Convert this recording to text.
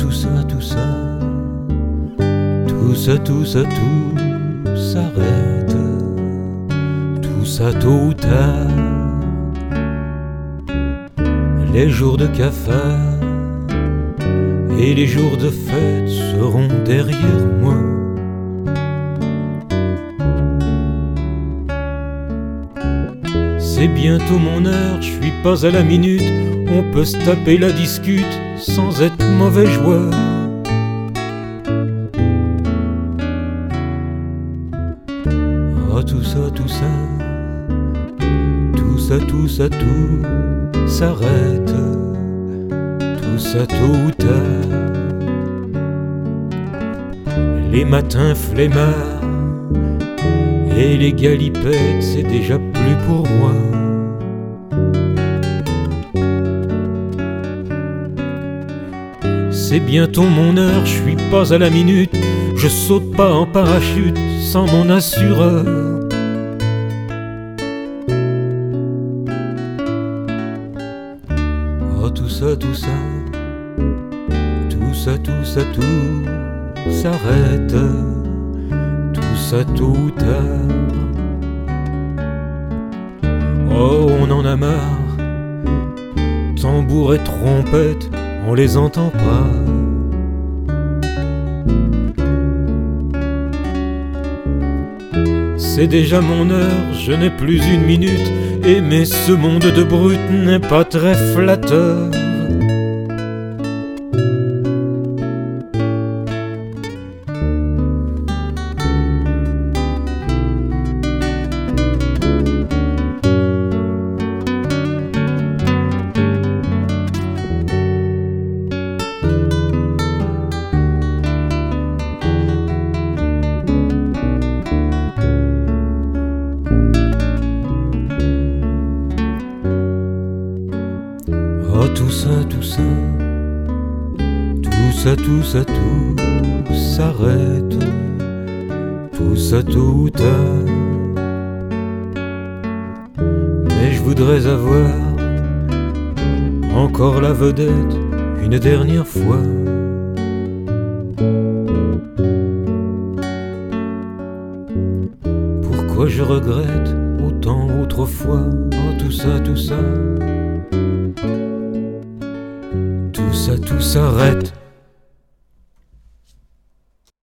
tout ça, tout ça, tout ça, tout ça, tout s'arrête, tout ça tôt ou tard, les jours de cafard et les jours de fête seront derrière moi. C'est bientôt mon heure, je suis pas à la minute, on peut se taper la discute sans être mauvais joueur. Oh tout ça, tout ça, tout ça, tout ça, tout s'arrête, tout ça tôt ou tard. Les matins flemmards et les galipettes, c'est déjà plus pour moi. C'est bientôt mon heure, je suis pas à la minute, je saute pas en parachute sans mon assureur. Oh tout ça, tout ça, tout ça, tout ça, tout s'arrête, tout ça tard. Oh on en a marre, tambour et trompette, on les entend pas. C'est déjà mon heure, je n'ai plus une minute, aimer ce monde de brut n'est pas très flatteur. Oh tout ça, tout ça, tout ça, tout ça, tout s'arrête, tout ça tard. Mais je voudrais avoir encore la vedette une dernière fois. Pourquoi je regrette autant autrefois? Oh tout ça, tout s'arrête